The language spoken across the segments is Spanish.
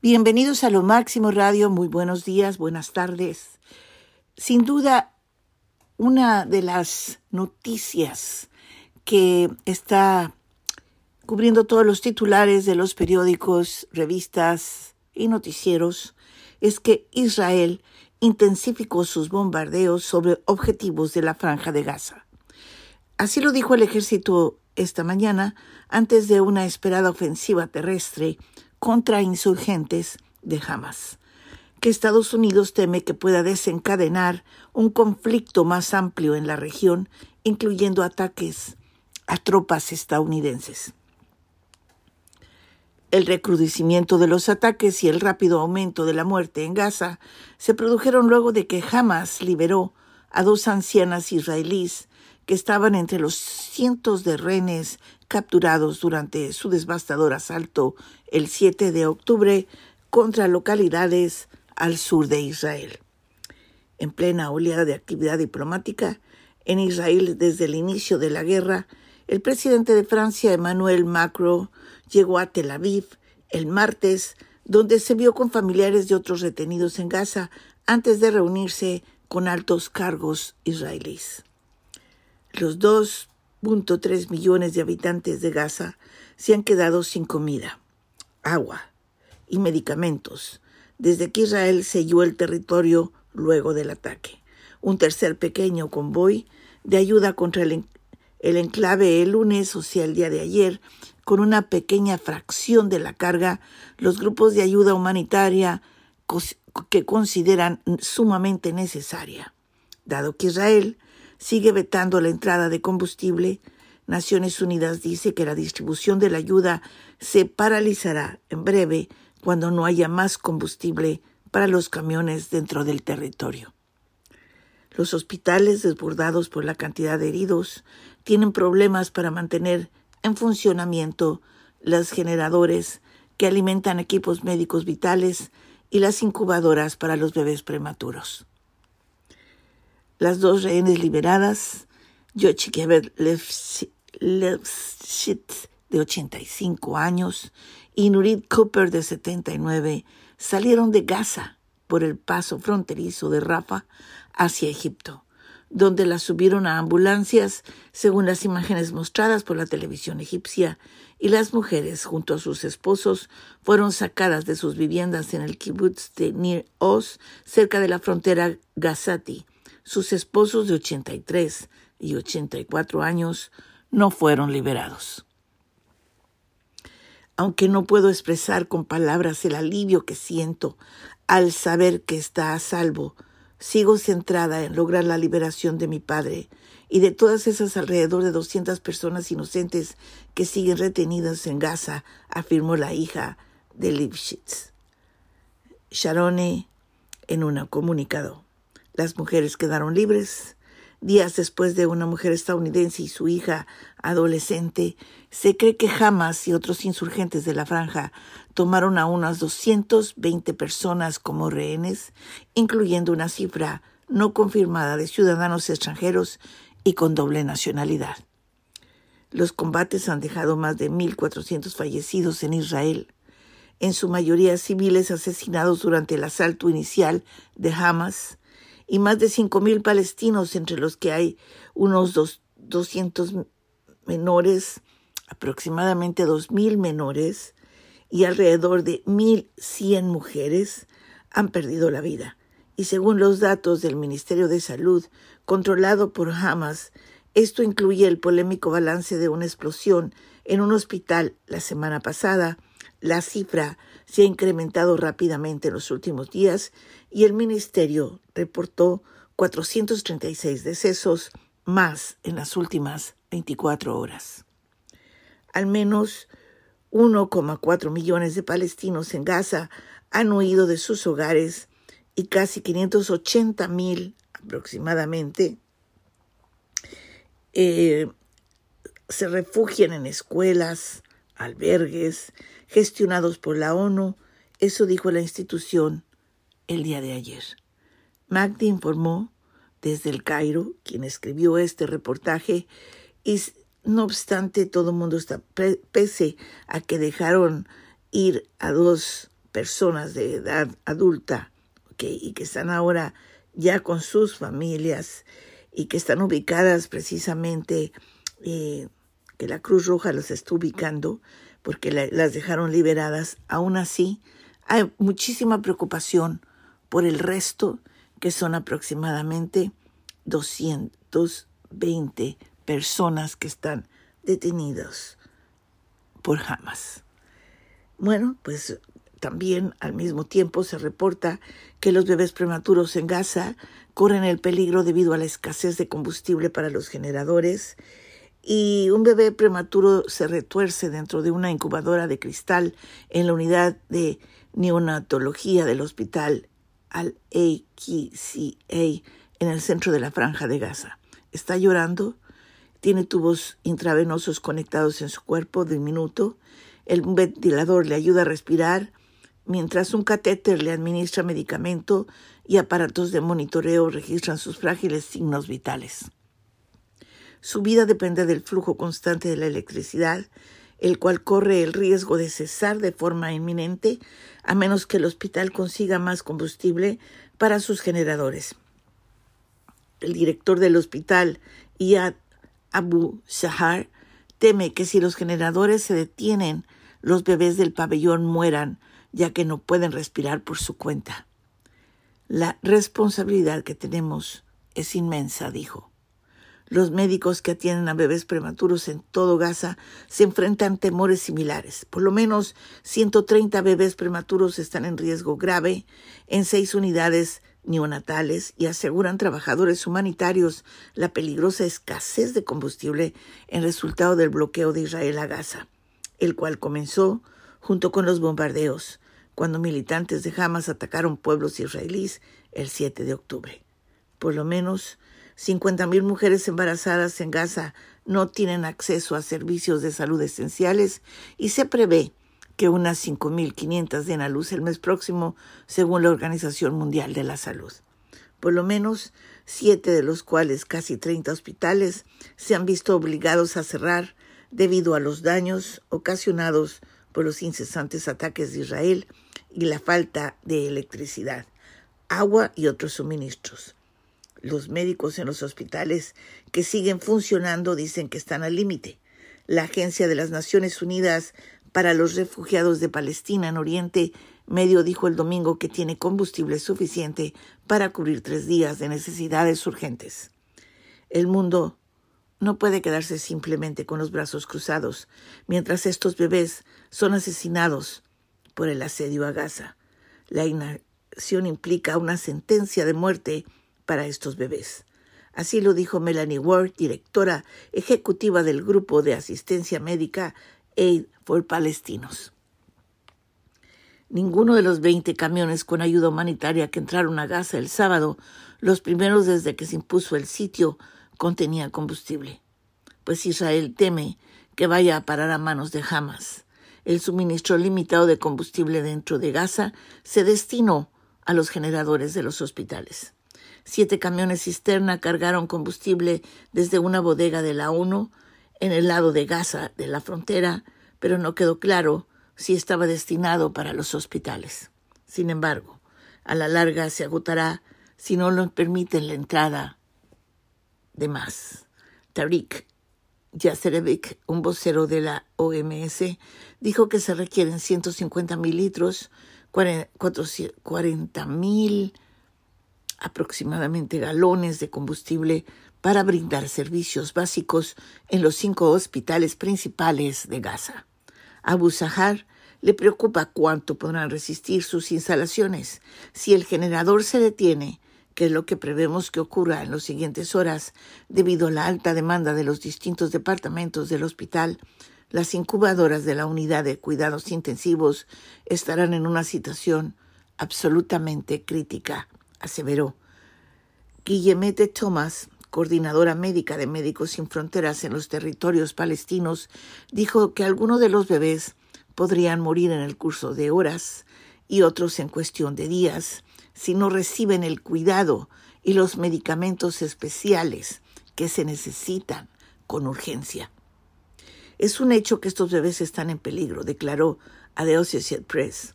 Bienvenidos a Lo Máximo Radio, muy buenos días, buenas tardes. Sin duda, una de las noticias que está cubriendo todos los titulares de los periódicos, revistas y noticieros es que Israel intensificó sus bombardeos sobre objetivos de la franja de Gaza. Así lo dijo el ejército esta mañana antes de una esperada ofensiva terrestre contra insurgentes de Hamas, que Estados Unidos teme que pueda desencadenar un conflicto más amplio en la región, incluyendo ataques a tropas estadounidenses. El recrudecimiento de los ataques y el rápido aumento de la muerte en Gaza se produjeron luego de que Hamas liberó a dos ancianas israelíes que estaban entre los cientos de rehenes capturados durante su devastador asalto el 7 de octubre contra localidades al sur de Israel. En plena oleada de actividad diplomática en Israel desde el inicio de la guerra, el presidente de Francia, Emmanuel Macron, llegó a Tel Aviv el martes, donde se vio con familiares de otros retenidos en Gaza antes de reunirse con altos cargos israelíes. Los 2.3 millones de habitantes de Gaza se han quedado sin comida, agua y medicamentos desde que Israel selló el territorio luego del ataque. Un tercer pequeño convoy de ayuda contra el, enclave el lunes, o sea, el día de ayer, con una pequeña fracción de la carga, los grupos de ayuda humanitaria que consideran sumamente necesaria. Dado que Israel sigue vetando la entrada de combustible, Naciones Unidas dice que la distribución de la ayuda se paralizará en breve cuando no haya más combustible para los camiones dentro del territorio. Los hospitales, desbordados por la cantidad de heridos, tienen problemas para mantener en funcionamiento los generadores que alimentan equipos médicos vitales y las incubadoras para los bebés prematuros. Las dos rehenes liberadas, Yochikever Lefshit, de 85 años, y Nurit Cooper, de 79, salieron de Gaza por el paso fronterizo de Rafa hacia Egipto, donde las subieron a ambulancias, según las imágenes mostradas por la televisión egipcia, y las mujeres, junto a sus esposos, fueron sacadas de sus viviendas en el kibbutz de Nir Oz, cerca de la frontera Gazati, sus esposos de 83 y 84 años no fueron liberados. Aunque no puedo expresar con palabras el alivio que siento al saber que está a salvo, sigo centrada en lograr la liberación de mi padre y de todas esas alrededor de 200 personas inocentes que siguen retenidas en Gaza, afirmó la hija de Lipschitz. Sharone en un comunicado. Las mujeres quedaron libres. Días después de una mujer estadounidense y su hija adolescente, se cree que Hamas y otros insurgentes de la franja tomaron a unas 220 personas como rehenes, incluyendo una cifra no confirmada de ciudadanos extranjeros y con doble nacionalidad. Los combates han dejado más de 1.400 fallecidos en Israel, en su mayoría civiles asesinados durante el asalto inicial de Hamas y más de 5.000 palestinos, entre los que hay unos 200 menores, aproximadamente 2.000 menores y alrededor de 1.100 mujeres han perdido la vida. Y según los datos del Ministerio de Salud, controlado por Hamas, esto incluye el polémico balance de una explosión en un hospital la semana pasada. La cifra se ha incrementado rápidamente en los últimos días y el ministerio reportó 436 decesos más en las últimas 24 horas. Al menos 1,4 millones de palestinos en Gaza han huido de sus hogares y casi 580 mil aproximadamente eh, se refugian en escuelas, albergues gestionados por la ONU. Eso dijo la institución el día de ayer. Magdi informó desde el Cairo, quien escribió este reportaje, y no obstante todo el mundo está, pese a que dejaron ir a dos personas de edad adulta y que están ahora ya con sus familias y que están ubicadas precisamente, eh, que la Cruz Roja los está ubicando porque las dejaron liberadas, aún así hay muchísima preocupación por el resto, que son aproximadamente 220 personas que están detenidas por Hamas. Bueno, pues también al mismo tiempo se reporta que los bebés prematuros en Gaza corren el peligro debido a la escasez de combustible para los generadores y un bebé prematuro se retuerce dentro de una incubadora de cristal en la unidad de neonatología del hospital Al-AQCA en el centro de la franja de Gaza. Está llorando, tiene tubos intravenosos conectados en su cuerpo diminuto, el ventilador le ayuda a respirar, mientras un catéter le administra medicamento y aparatos de monitoreo registran sus frágiles signos vitales. Su vida depende del flujo constante de la electricidad, el cual corre el riesgo de cesar de forma inminente a menos que el hospital consiga más combustible para sus generadores. El director del hospital, Iyad Abu Shahar, teme que si los generadores se detienen, los bebés del pabellón mueran, ya que no pueden respirar por su cuenta. La responsabilidad que tenemos es inmensa, dijo. Los médicos que atienden a bebés prematuros en todo Gaza se enfrentan temores similares. Por lo menos 130 bebés prematuros están en riesgo grave en seis unidades neonatales y aseguran trabajadores humanitarios la peligrosa escasez de combustible en resultado del bloqueo de Israel a Gaza, el cual comenzó junto con los bombardeos cuando militantes de Hamas atacaron pueblos israelíes el 7 de octubre. Por lo menos 50.000 mujeres embarazadas en Gaza no tienen acceso a servicios de salud esenciales y se prevé que unas 5.500 den a luz el mes próximo, según la Organización Mundial de la Salud. Por lo menos siete de los cuales casi 30 hospitales se han visto obligados a cerrar debido a los daños ocasionados por los incesantes ataques de Israel y la falta de electricidad, agua y otros suministros. Los médicos en los hospitales que siguen funcionando dicen que están al límite. La Agencia de las Naciones Unidas para los Refugiados de Palestina en Oriente Medio dijo el domingo que tiene combustible suficiente para cubrir tres días de necesidades urgentes. El mundo no puede quedarse simplemente con los brazos cruzados mientras estos bebés son asesinados por el asedio a Gaza. La inacción implica una sentencia de muerte para estos bebés. Así lo dijo Melanie Ward, directora ejecutiva del grupo de asistencia médica Aid for Palestinos. Ninguno de los 20 camiones con ayuda humanitaria que entraron a Gaza el sábado, los primeros desde que se impuso el sitio, contenía combustible, pues Israel teme que vaya a parar a manos de Hamas. El suministro limitado de combustible dentro de Gaza se destinó a los generadores de los hospitales. Siete camiones cisterna cargaron combustible desde una bodega de la ONU en el lado de Gaza de la frontera, pero no quedó claro si estaba destinado para los hospitales. Sin embargo, a la larga se agotará si no nos permiten la entrada de más. Tariq Yacerevic, un vocero de la OMS, dijo que se requieren 150 mil litros, 40 mil aproximadamente galones de combustible para brindar servicios básicos en los cinco hospitales principales de Gaza. Abu Sahar le preocupa cuánto podrán resistir sus instalaciones. Si el generador se detiene, que es lo que prevemos que ocurra en las siguientes horas debido a la alta demanda de los distintos departamentos del hospital, las incubadoras de la unidad de cuidados intensivos estarán en una situación absolutamente crítica aseveró. Guillemette Thomas, coordinadora médica de Médicos Sin Fronteras en los territorios palestinos, dijo que algunos de los bebés podrían morir en el curso de horas y otros en cuestión de días si no reciben el cuidado y los medicamentos especiales que se necesitan con urgencia. Es un hecho que estos bebés están en peligro, declaró a The Associated Press.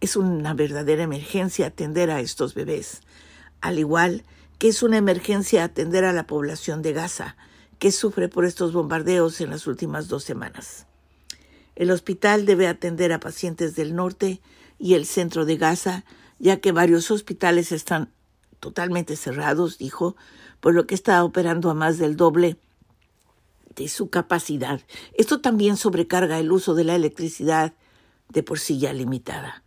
Es una verdadera emergencia atender a estos bebés, al igual que es una emergencia atender a la población de Gaza, que sufre por estos bombardeos en las últimas dos semanas. El hospital debe atender a pacientes del norte y el centro de Gaza, ya que varios hospitales están totalmente cerrados, dijo, por lo que está operando a más del doble de su capacidad. Esto también sobrecarga el uso de la electricidad de por sí ya limitada.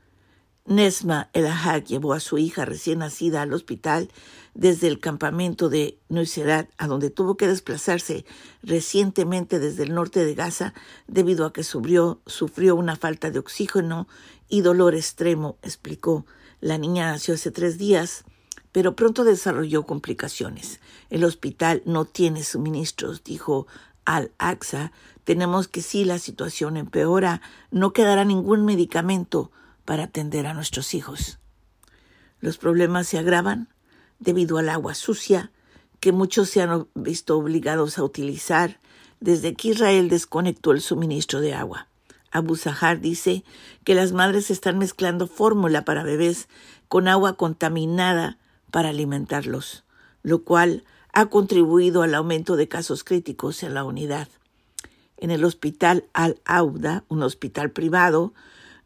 Nesma El Ahad llevó a su hija recién nacida al hospital desde el campamento de Nuseirat, a donde tuvo que desplazarse recientemente desde el norte de Gaza debido a que sufrió, sufrió una falta de oxígeno y dolor extremo, explicó. La niña nació hace tres días, pero pronto desarrolló complicaciones. El hospital no tiene suministros, dijo Al-Aqsa. Tenemos que si la situación empeora, no quedará ningún medicamento para atender a nuestros hijos. Los problemas se agravan debido al agua sucia que muchos se han visto obligados a utilizar desde que Israel desconectó el suministro de agua. Abu Zahar dice que las madres están mezclando fórmula para bebés con agua contaminada para alimentarlos, lo cual ha contribuido al aumento de casos críticos en la unidad. En el hospital Al-Auda, un hospital privado,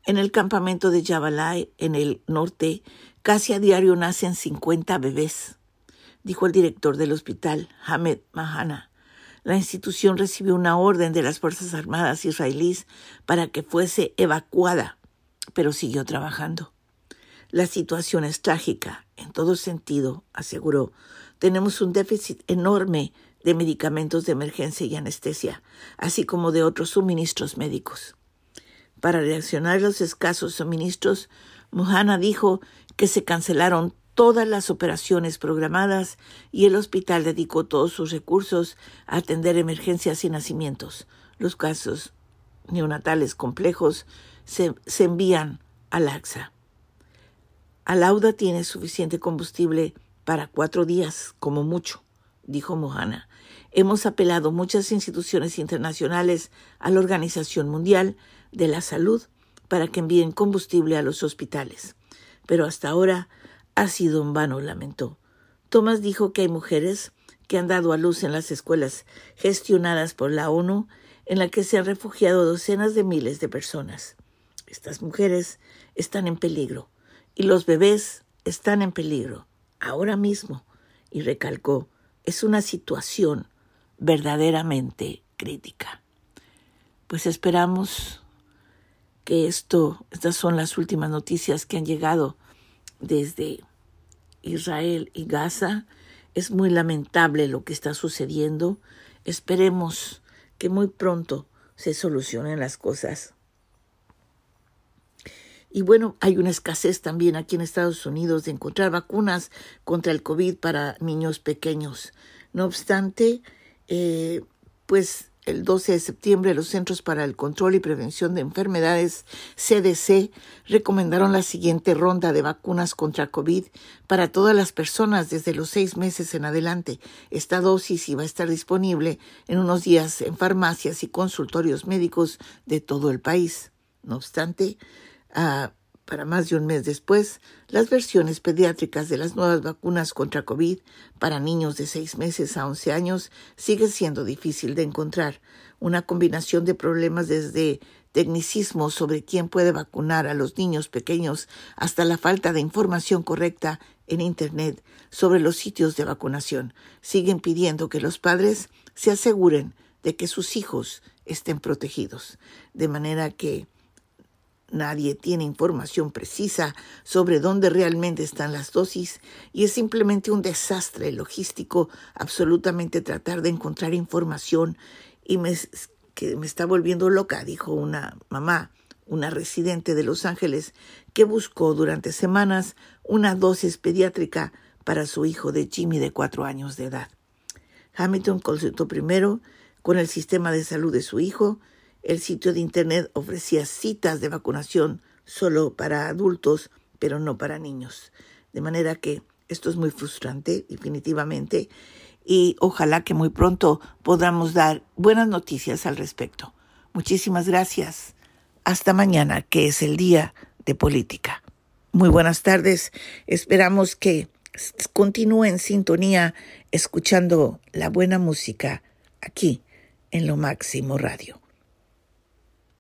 en el campamento de Jabalai, en el norte, casi a diario nacen 50 bebés, dijo el director del hospital, Hamed Mahana. La institución recibió una orden de las Fuerzas Armadas israelíes para que fuese evacuada, pero siguió trabajando. La situación es trágica en todo sentido, aseguró. Tenemos un déficit enorme de medicamentos de emergencia y anestesia, así como de otros suministros médicos. Para reaccionar a los escasos suministros, Muhana dijo que se cancelaron todas las operaciones programadas y el hospital dedicó todos sus recursos a atender emergencias y nacimientos. Los casos neonatales complejos se, se envían al AXA. Alauda tiene suficiente combustible para cuatro días, como mucho, dijo Mohana. Hemos apelado muchas instituciones internacionales a la Organización Mundial de la Salud para que envíen combustible a los hospitales. Pero hasta ahora ha sido en vano, lamentó. Thomas dijo que hay mujeres que han dado a luz en las escuelas gestionadas por la ONU, en la que se han refugiado docenas de miles de personas. Estas mujeres están en peligro y los bebés están en peligro ahora mismo. Y recalcó, es una situación verdaderamente crítica. Pues esperamos que esto, estas son las últimas noticias que han llegado desde Israel y Gaza. Es muy lamentable lo que está sucediendo. Esperemos que muy pronto se solucionen las cosas. Y bueno, hay una escasez también aquí en Estados Unidos de encontrar vacunas contra el COVID para niños pequeños. No obstante, eh, pues el 12 de septiembre los Centros para el Control y Prevención de Enfermedades CDC recomendaron la siguiente ronda de vacunas contra COVID para todas las personas desde los seis meses en adelante. Esta dosis iba a estar disponible en unos días en farmacias y consultorios médicos de todo el país. No obstante, ah, para más de un mes después, las versiones pediátricas de las nuevas vacunas contra COVID para niños de 6 meses a 11 años sigue siendo difícil de encontrar. Una combinación de problemas desde tecnicismo sobre quién puede vacunar a los niños pequeños hasta la falta de información correcta en Internet sobre los sitios de vacunación siguen pidiendo que los padres se aseguren de que sus hijos estén protegidos, de manera que Nadie tiene información precisa sobre dónde realmente están las dosis y es simplemente un desastre logístico absolutamente tratar de encontrar información y me, que me está volviendo loca, dijo una mamá, una residente de Los Ángeles, que buscó durante semanas una dosis pediátrica para su hijo de Jimmy de cuatro años de edad. Hamilton consultó primero con el sistema de salud de su hijo, el sitio de Internet ofrecía citas de vacunación solo para adultos, pero no para niños. De manera que esto es muy frustrante, definitivamente, y ojalá que muy pronto podamos dar buenas noticias al respecto. Muchísimas gracias. Hasta mañana, que es el día de política. Muy buenas tardes. Esperamos que continúe en sintonía escuchando la buena música aquí en Lo Máximo Radio.